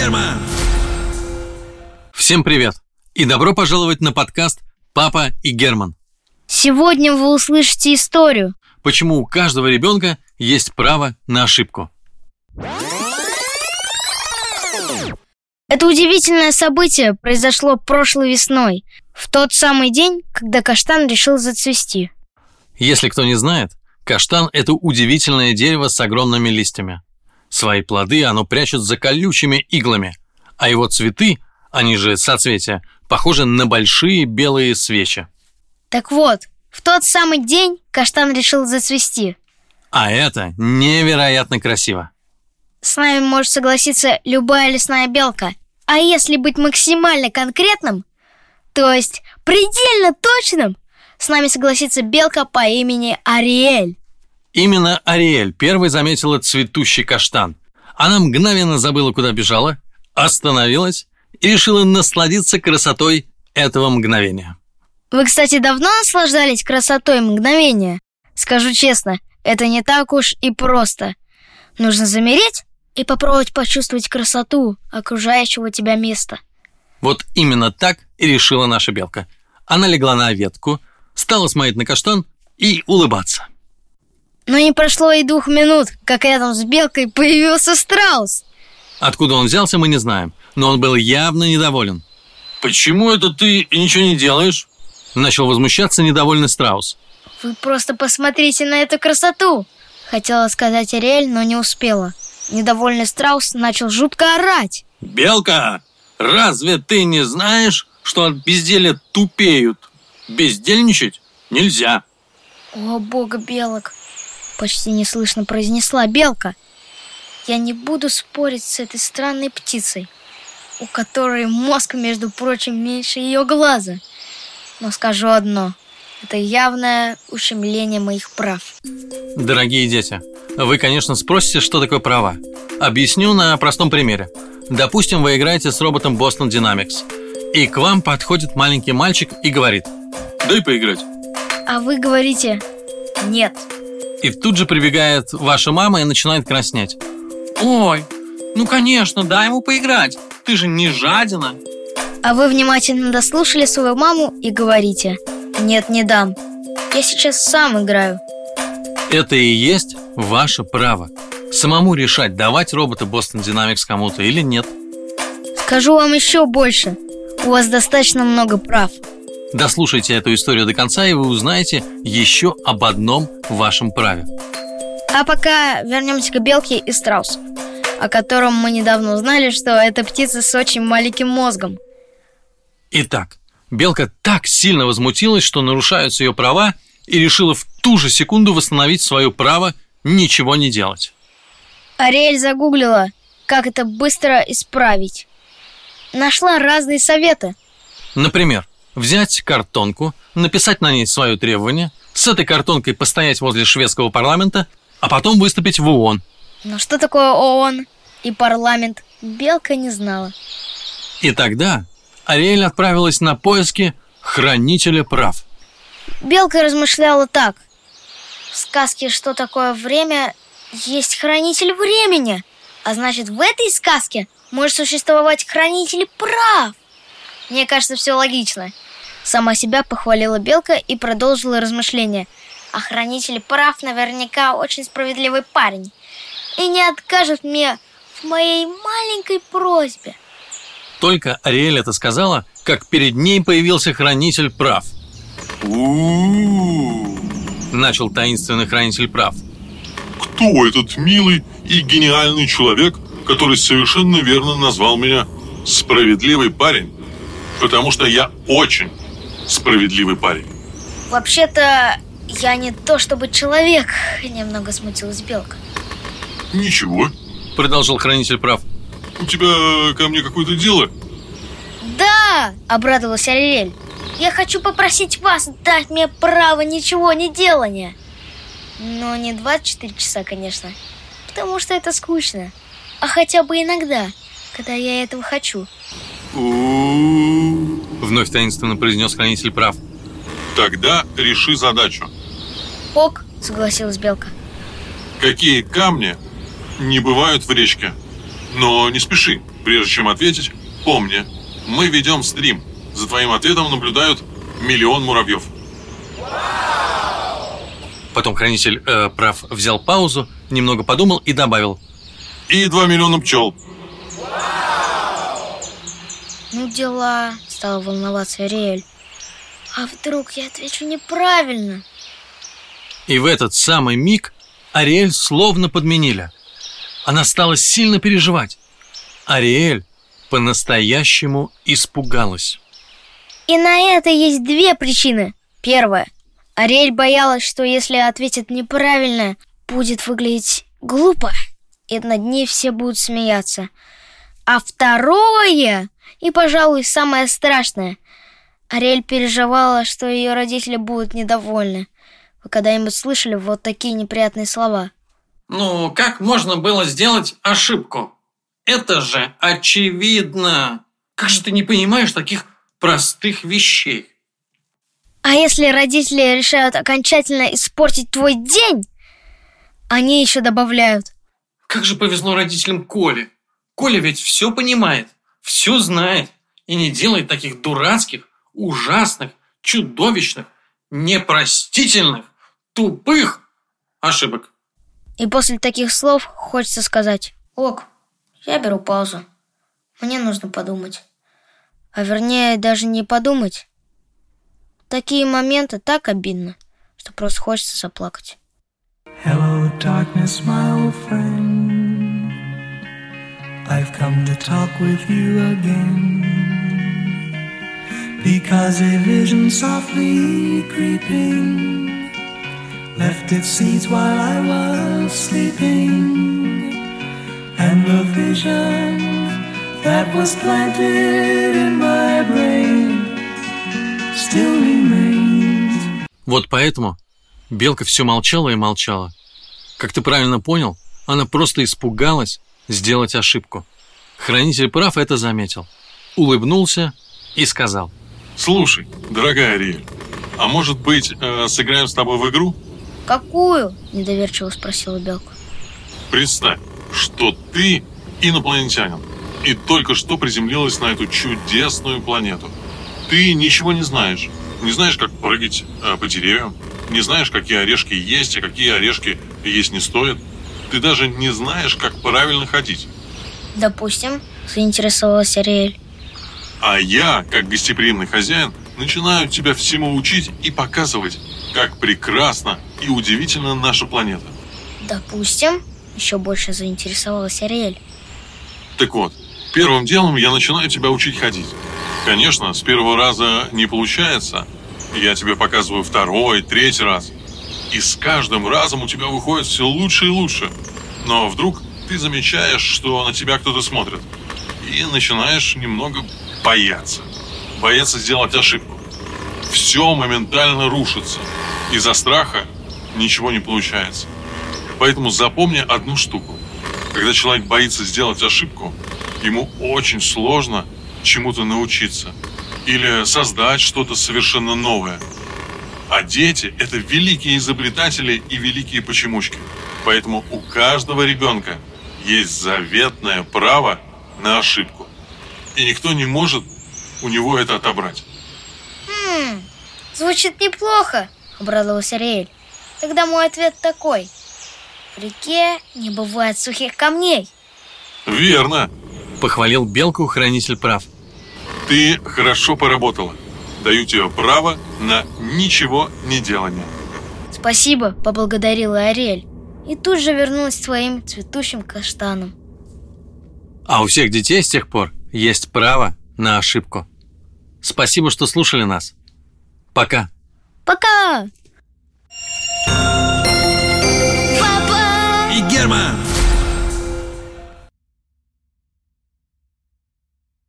Герман! Всем привет! И добро пожаловать на подкаст «Папа и Герман». Сегодня вы услышите историю. Почему у каждого ребенка есть право на ошибку. Это удивительное событие произошло прошлой весной, в тот самый день, когда каштан решил зацвести. Если кто не знает, каштан – это удивительное дерево с огромными листьями. Свои плоды оно прячет за колючими иглами, а его цветы, они же соцветия, похожи на большие белые свечи. Так вот, в тот самый день каштан решил зацвести. А это невероятно красиво. С нами может согласиться любая лесная белка. А если быть максимально конкретным, то есть предельно точным, с нами согласится белка по имени Ариэль. Именно Ариэль первой заметила цветущий каштан. Она мгновенно забыла, куда бежала, остановилась и решила насладиться красотой этого мгновения. Вы, кстати, давно наслаждались красотой мгновения? Скажу честно, это не так уж и просто. Нужно замереть и попробовать почувствовать красоту окружающего тебя места. Вот именно так и решила наша белка. Она легла на ветку, стала смотреть на каштан и улыбаться. Но не прошло и двух минут, как рядом с белкой появился страус. Откуда он взялся, мы не знаем, но он был явно недоволен. «Почему это ты ничего не делаешь?» Начал возмущаться недовольный страус. Вы просто посмотрите на эту красоту! Хотела сказать Ариэль, но не успела. Недовольный страус начал жутко орать. «Белка, разве ты не знаешь, что от безделия тупеют? Бездельничать нельзя!» О, бога белок! Почти неслышно произнесла белка. Я не буду спорить с этой странной птицей, у которой мозг, между прочим, меньше ее глаза. Но скажу одно. Это явное ущемление моих прав. Дорогие дети, вы, конечно, спросите, что такое права. Объясню на простом примере. Допустим, вы играете с роботом Boston Dynamics, и к вам подходит маленький мальчик и говорит «Дай поиграть». А вы говорите «Нет». И тут же прибегает ваша мама и начинает краснеть. Ой, ну конечно, дай ему поиграть. Ты же не жадина. А вы внимательно дослушали свою маму и говорите Нет, не дам. Я сейчас сам играю. Это и есть ваше право. Самому решать, давать робота Boston Dynamics кому-то или нет. Скажу вам еще больше. У вас достаточно много прав. Дослушайте эту историю до конца, и вы узнаете еще об одном вашем праве. А пока вернемся к белке и страусу, о котором мы недавно узнали, что это птица с очень маленьким мозгом. Итак, белка так сильно возмутилась, что нарушаются ее права, и решила в ту же секунду восстановить свое право ничего не делать. Ариэль загуглила, как это быстро исправить. Нашла разные советы. Например, взять картонку, написать на ней свое требование, с этой картонкой постоять возле шведского парламента, а потом выступить в ООН. Но что такое ООН и парламент, Белка не знала. И тогда Ариэль отправилась на поиски хранителя прав. Белка размышляла так. В сказке «Что такое время» есть хранитель времени. А значит, в этой сказке может существовать хранитель прав. Мне кажется, все логично. Сама себя похвалила Белка и продолжила размышления. А хранитель прав наверняка очень справедливый парень. И не откажет мне в моей маленькой просьбе. Только Ариэль это сказала, как перед ней появился хранитель прав. У-у-у. Начал таинственный хранитель прав. Кто этот милый и гениальный человек, который совершенно верно назвал меня справедливый парень? Потому что я очень справедливый парень. Вообще-то, я не то чтобы человек, немного смутилась Белка. Ничего. Продолжил хранитель прав. У тебя ко мне какое-то дело? Да, обрадовалась Ариэль. Я хочу попросить вас дать мне право ничего не делания. Но не 24 часа, конечно, потому что это скучно. А хотя бы иногда, когда я этого хочу. Вновь таинственно произнес хранитель прав. Тогда реши задачу. Ок, согласилась Белка. Какие камни не бывают в речке? Но не спеши. Прежде чем ответить, помни, мы ведем стрим. За твоим ответом наблюдают миллион муравьев. Потом хранитель э, прав взял паузу, немного подумал и добавил. И 2 миллиона пчел. Дела, стала волноваться Ариэль. А вдруг я отвечу неправильно? И в этот самый миг Ариэль словно подменили. Она стала сильно переживать. Ариэль по-настоящему испугалась. И на это есть две причины. Первая. Ариэль боялась, что если ответит неправильно, будет выглядеть глупо, и над ней все будут смеяться. А второе, и, пожалуй, самое страшное, Ариэль переживала, что ее родители будут недовольны. Вы когда-нибудь слышали вот такие неприятные слова? Ну, как можно было сделать ошибку? Это же очевидно. Как же ты не понимаешь таких простых вещей? А если родители решают окончательно испортить твой день, они еще добавляют. Как же повезло родителям Коле. Коля ведь все понимает, все знает и не делает таких дурацких, ужасных, чудовищных, непростительных, тупых ошибок. И после таких слов хочется сказать «Ок, я беру паузу. Мне нужно подумать». А вернее, даже не подумать. Такие моменты так обидно, что просто хочется заплакать. Hello, darkness, my old friend. I've come to talk with you again. Because a vision softly creeping left its seeds while I was sleeping. And the vision that was planted in my brain still remains. Вот поэтому Белка все молчала и молчала. Как ты правильно понял, она просто испугалась сделать ошибку. Хранитель прав это заметил. Улыбнулся и сказал. Слушай, дорогая Ариэль, а может быть, э, сыграем с тобой в игру? Какую? Недоверчиво спросила Белка. Представь, что ты инопланетянин и только что приземлилась на эту чудесную планету. Ты ничего не знаешь. Не знаешь, как прыгать э, по деревьям, не знаешь, какие орешки есть, а какие орешки есть не стоит. Ты даже не знаешь, как правильно ходить. Допустим, заинтересовалась Ариэль. А я, как гостеприимный хозяин, начинаю тебя всему учить и показывать, как прекрасна и удивительна наша планета. Допустим, еще больше заинтересовалась Ариэль. Так вот, первым делом я начинаю тебя учить ходить. Конечно, с первого раза не получается. Я тебе показываю второй, третий раз. И с каждым разом у тебя выходит все лучше и лучше. Но вдруг ты замечаешь, что на тебя кто-то смотрит. И начинаешь немного бояться. Бояться сделать ошибку. Все моментально рушится. Из-за страха ничего не получается. Поэтому запомни одну штуку. Когда человек боится сделать ошибку, ему очень сложно чему-то научиться или создать что-то совершенно новое. А дети – это великие изобретатели и великие почемучки. Поэтому у каждого ребенка есть заветное право на ошибку. И никто не может у него это отобрать. Хм, звучит неплохо, обрадовался Ариэль. Тогда мой ответ такой. В реке не бывает сухих камней. Верно. Похвалил Белку хранитель прав. Ты хорошо поработала даю тебе право на ничего не делание. Спасибо, поблагодарила Ариэль. И тут же вернулась к своим цветущим каштанам. А у всех детей с тех пор есть право на ошибку. Спасибо, что слушали нас. Пока. Пока! Папа! И Герман!